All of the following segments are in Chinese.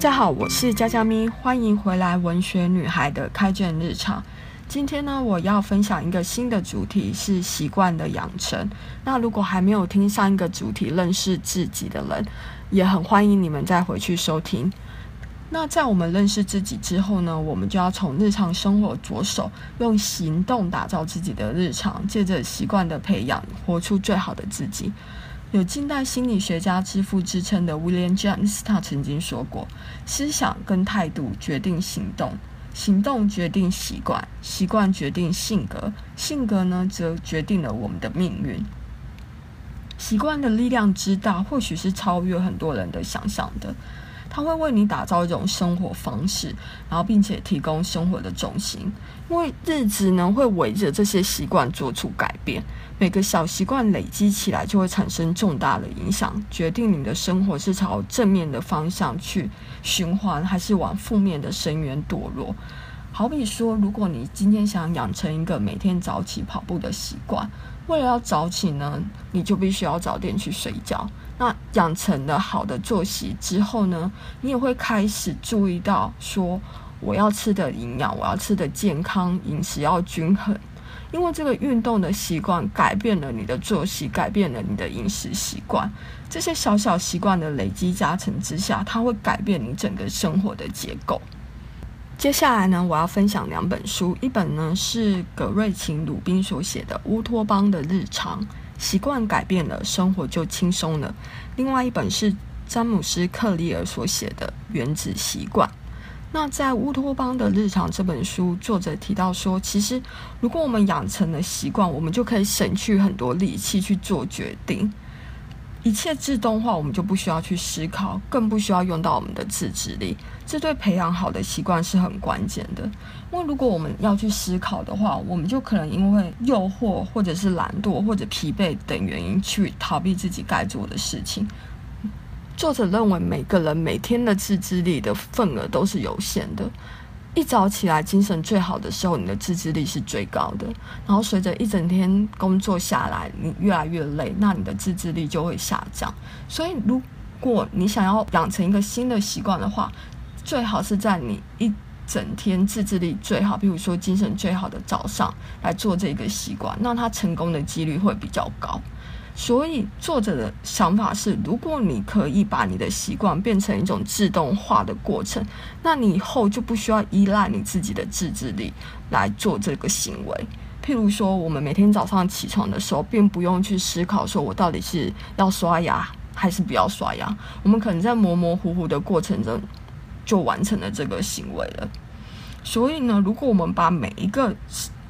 大家好，我是佳佳咪，欢迎回来文学女孩的开卷日常。今天呢，我要分享一个新的主题，是习惯的养成。那如果还没有听上一个主题认识自己的人，也很欢迎你们再回去收听。那在我们认识自己之后呢，我们就要从日常生活着手，用行动打造自己的日常，借着习惯的培养，活出最好的自己。有近代心理学家之父之称的 William James，他曾经说过：“思想跟态度决定行动，行动决定习惯，习惯决定性格，性格呢，则决定了我们的命运。”习惯的力量之大，或许是超越很多人的想象的。它会为你打造一种生活方式，然后并且提供生活的重心，因为日子呢会围着这些习惯做出改变。每个小习惯累积起来，就会产生重大的影响，决定你的生活是朝正面的方向去循环，还是往负面的深渊堕落。好比说，如果你今天想养成一个每天早起跑步的习惯，为了要早起呢，你就必须要早点去睡觉。那养成了好的作息之后呢，你也会开始注意到说，我要吃的营养，我要吃的健康，饮食要均衡。因为这个运动的习惯改变了你的作息，改变了你的饮食习惯。这些小小习惯的累积加成之下，它会改变你整个生活的结构。接下来呢，我要分享两本书，一本呢是葛瑞琴鲁宾所写的《乌托邦的日常》，习惯改变了，生活就轻松了；另外一本是詹姆斯克利尔所写的《原子习惯》。那在《乌托邦的日常》这本书，作者提到说，其实如果我们养成了习惯，我们就可以省去很多力气去做决定，一切自动化，我们就不需要去思考，更不需要用到我们的自制力。这对培养好的习惯是很关键的。因为如果我们要去思考的话，我们就可能因为诱惑，或者是懒惰，或者疲惫等原因去逃避自己该做的事情。作者认为，每个人每天的自制力的份额都是有限的。一早起来精神最好的时候，你的自制力是最高的。然后随着一整天工作下来，你越来越累，那你的自制力就会下降。所以，如果你想要养成一个新的习惯的话，最好是在你一整天自制力最好，比如说精神最好的早上来做这个习惯，那它成功的几率会比较高。所以，作者的想法是：如果你可以把你的习惯变成一种自动化的过程，那你以后就不需要依赖你自己的自制力来做这个行为。譬如说，我们每天早上起床的时候，并不用去思考说我到底是要刷牙还是不要刷牙，我们可能在模模糊糊的过程中就完成了这个行为了。所以呢，如果我们把每一个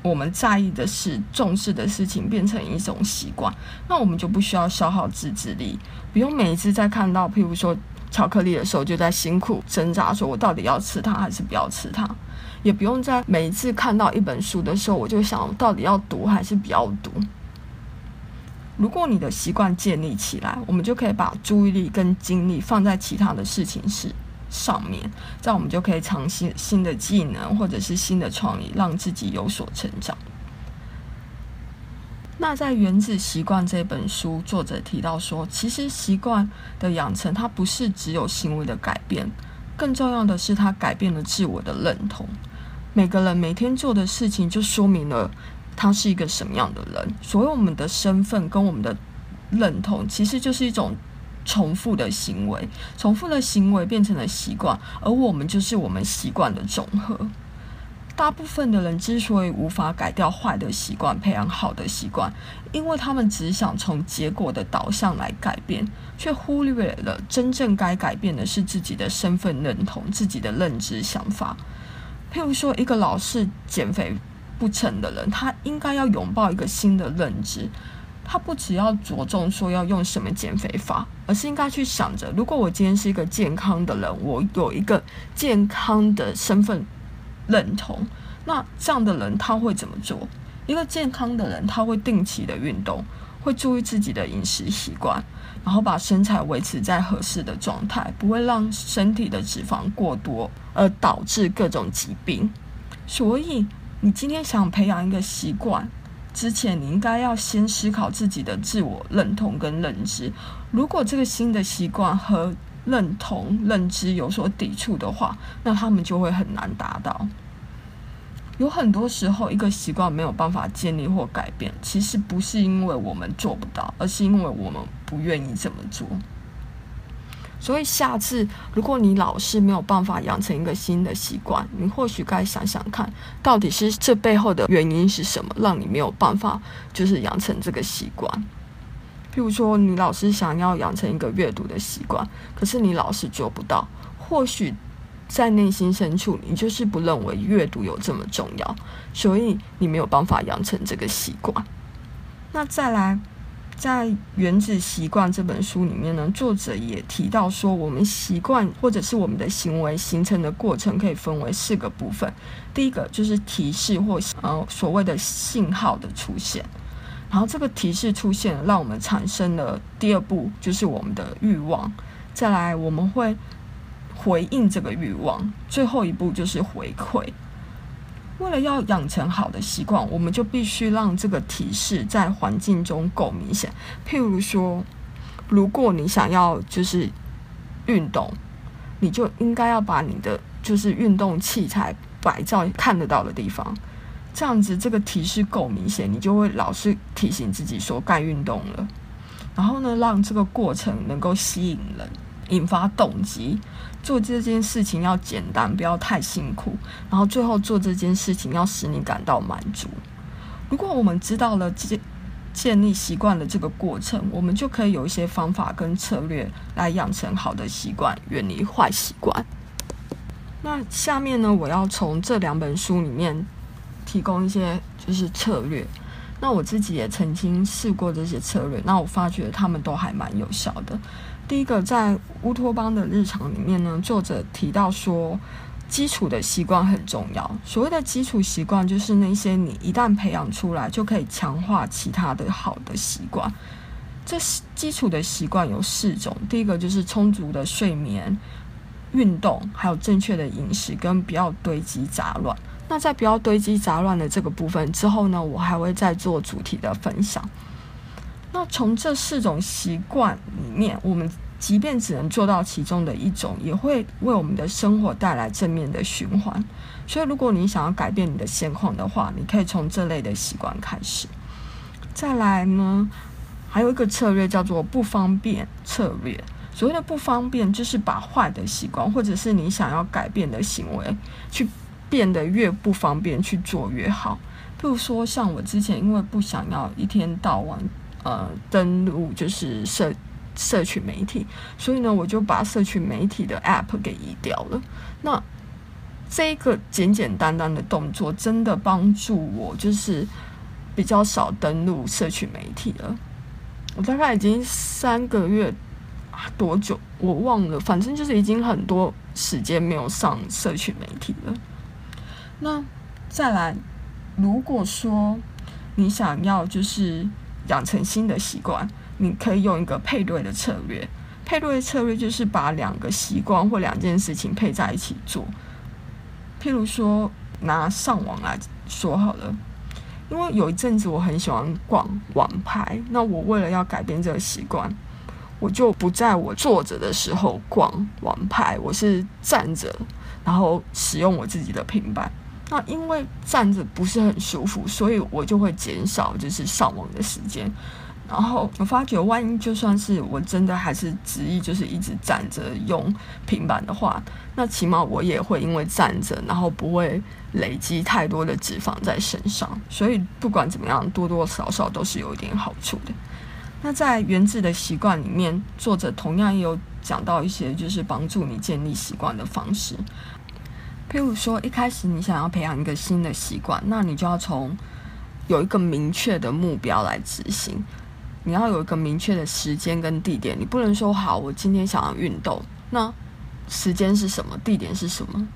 我们在意的事、重视的事情变成一种习惯，那我们就不需要消耗自制力，不用每一次在看到，譬如说巧克力的时候，就在辛苦挣扎，说我到底要吃它还是不要吃它，也不用在每一次看到一本书的时候，我就想到底要读还是不要读。如果你的习惯建立起来，我们就可以把注意力跟精力放在其他的事情上。上面，这样我们就可以尝试新的技能或者是新的创意，让自己有所成长。那在《原子习惯》这本书，作者提到说，其实习惯的养成，它不是只有行为的改变，更重要的是它改变了自我的认同。每个人每天做的事情，就说明了他是一个什么样的人。所以我们的身份跟我们的认同，其实就是一种。重复的行为，重复的行为变成了习惯，而我们就是我们习惯的总和。大部分的人之所以无法改掉坏的习惯，培养好的习惯，因为他们只想从结果的导向来改变，却忽略了真正该改变的是自己的身份认同、自己的认知想法。譬如说，一个老是减肥不成的人，他应该要拥抱一个新的认知。他不只要着重说要用什么减肥法，而是应该去想着，如果我今天是一个健康的人，我有一个健康的身份认同，那这样的人他会怎么做？一个健康的人，他会定期的运动，会注意自己的饮食习惯，然后把身材维持在合适的状态，不会让身体的脂肪过多而导致各种疾病。所以，你今天想培养一个习惯。之前你应该要先思考自己的自我认同跟认知。如果这个新的习惯和认同、认知有所抵触的话，那他们就会很难达到。有很多时候，一个习惯没有办法建立或改变，其实不是因为我们做不到，而是因为我们不愿意这么做。所以下次如果你老是没有办法养成一个新的习惯，你或许该想想看，到底是这背后的原因是什么，让你没有办法就是养成这个习惯。譬如说，你老是想要养成一个阅读的习惯，可是你老是做不到，或许在内心深处，你就是不认为阅读有这么重要，所以你没有办法养成这个习惯。那再来。在《原子习惯》这本书里面呢，作者也提到说，我们习惯或者是我们的行为形成的过程可以分为四个部分。第一个就是提示或呃所谓的信号的出现，然后这个提示出现，让我们产生了第二步就是我们的欲望，再来我们会回应这个欲望，最后一步就是回馈。为了要养成好的习惯，我们就必须让这个提示在环境中够明显。譬如说，如果你想要就是运动，你就应该要把你的就是运动器材摆在看得到的地方，这样子这个提示够明显，你就会老是提醒自己说该运动了。然后呢，让这个过程能够吸引人。引发动机，做这件事情要简单，不要太辛苦。然后最后做这件事情要使你感到满足。如果我们知道了建建立习惯的这个过程，我们就可以有一些方法跟策略来养成好的习惯，远离坏习惯。那下面呢，我要从这两本书里面提供一些就是策略。那我自己也曾经试过这些策略，那我发觉他们都还蛮有效的。第一个，在乌托邦的日常里面呢，作者提到说，基础的习惯很重要。所谓的基础习惯，就是那些你一旦培养出来，就可以强化其他的好的习惯。这基础的习惯有四种，第一个就是充足的睡眠、运动，还有正确的饮食，跟不要堆积杂乱。那在不要堆积杂乱的这个部分之后呢，我还会再做主题的分享。那从这四种习惯里面，我们即便只能做到其中的一种，也会为我们的生活带来正面的循环。所以，如果你想要改变你的现况的话，你可以从这类的习惯开始。再来呢，还有一个策略叫做不方便策略。所谓的不方便，就是把坏的习惯，或者是你想要改变的行为，去变得越不方便去做越好。比如说，像我之前因为不想要一天到晚。呃，登录就是社社群媒体，所以呢，我就把社群媒体的 App 给移掉了。那这个简简单单的动作，真的帮助我，就是比较少登录社群媒体了。我大概已经三个月多久，我忘了，反正就是已经很多时间没有上社群媒体了。那再来，如果说你想要就是。养成新的习惯，你可以用一个配对的策略。配对的策略就是把两个习惯或两件事情配在一起做。譬如说，拿上网来说好了，因为有一阵子我很喜欢逛网拍，那我为了要改变这个习惯，我就不在我坐着的时候逛网拍，我是站着，然后使用我自己的平板。那因为站着不是很舒服，所以我就会减少就是上网的时间。然后我发觉，万一就算是我真的还是执意就是一直站着用平板的话，那起码我也会因为站着，然后不会累积太多的脂肪在身上。所以不管怎么样，多多少少都是有一点好处的。那在原子的习惯里面，作者同样也有讲到一些就是帮助你建立习惯的方式。譬如说，一开始你想要培养一个新的习惯，那你就要从有一个明确的目标来执行。你要有一个明确的时间跟地点，你不能说好，我今天想要运动，那时间是什么？地点是什么？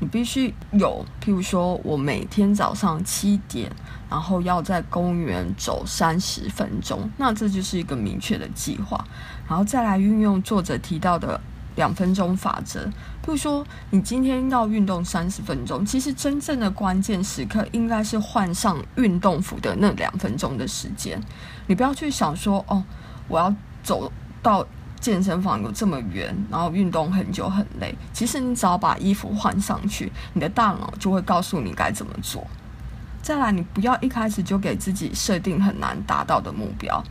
你必须有，譬如说我每天早上七点，然后要在公园走三十分钟，那这就是一个明确的计划，然后再来运用作者提到的。两分钟法则，比如说你今天要运动三十分钟，其实真正的关键时刻应该是换上运动服的那两分钟的时间。你不要去想说，哦，我要走到健身房有这么远，然后运动很久很累。其实你只要把衣服换上去，你的大脑就会告诉你该怎么做。再来，你不要一开始就给自己设定很难达到的目标。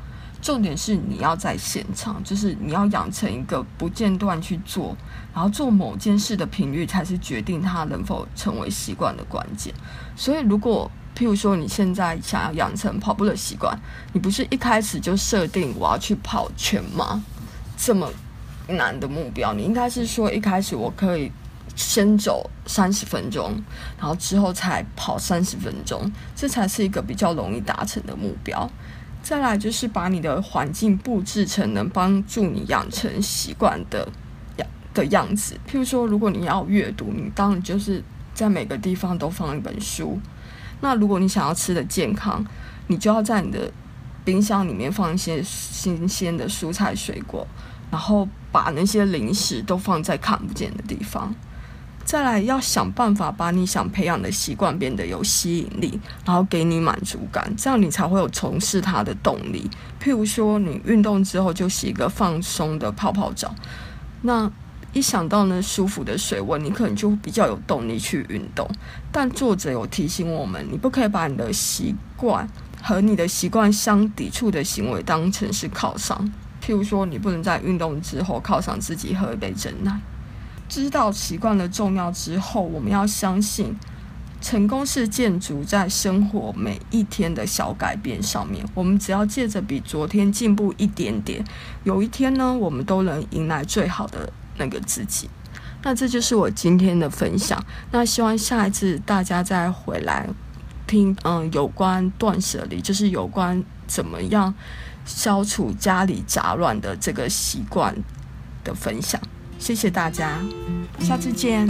重点是你要在现场，就是你要养成一个不间断去做，然后做某件事的频率才是决定它能否成为习惯的关键。所以，如果譬如说你现在想要养成跑步的习惯，你不是一开始就设定我要去跑全马这么难的目标，你应该是说一开始我可以先走三十分钟，然后之后才跑三十分钟，这才是一个比较容易达成的目标。再来就是把你的环境布置成能帮助你养成习惯的样的样子。譬如说，如果你要阅读，你当然就是在每个地方都放一本书。那如果你想要吃的健康，你就要在你的冰箱里面放一些新鲜的蔬菜水果，然后把那些零食都放在看不见的地方。再来，要想办法把你想培养的习惯变得有吸引力，然后给你满足感，这样你才会有从事它的动力。譬如说，你运动之后就洗一个放松的泡泡澡，那一想到那舒服的水温，你可能就比较有动力去运动。但作者有提醒我们，你不可以把你的习惯和你的习惯相抵触的行为当成是犒赏。譬如说，你不能在运动之后犒赏自己喝一杯珍奶。知道习惯的重要之后，我们要相信，成功是建筑在生活每一天的小改变上面。我们只要借着比昨天进步一点点，有一天呢，我们都能迎来最好的那个自己。那这就是我今天的分享。那希望下一次大家再回来听，嗯，有关断舍离，就是有关怎么样消除家里杂乱的这个习惯的分享。谢谢大家，下次见。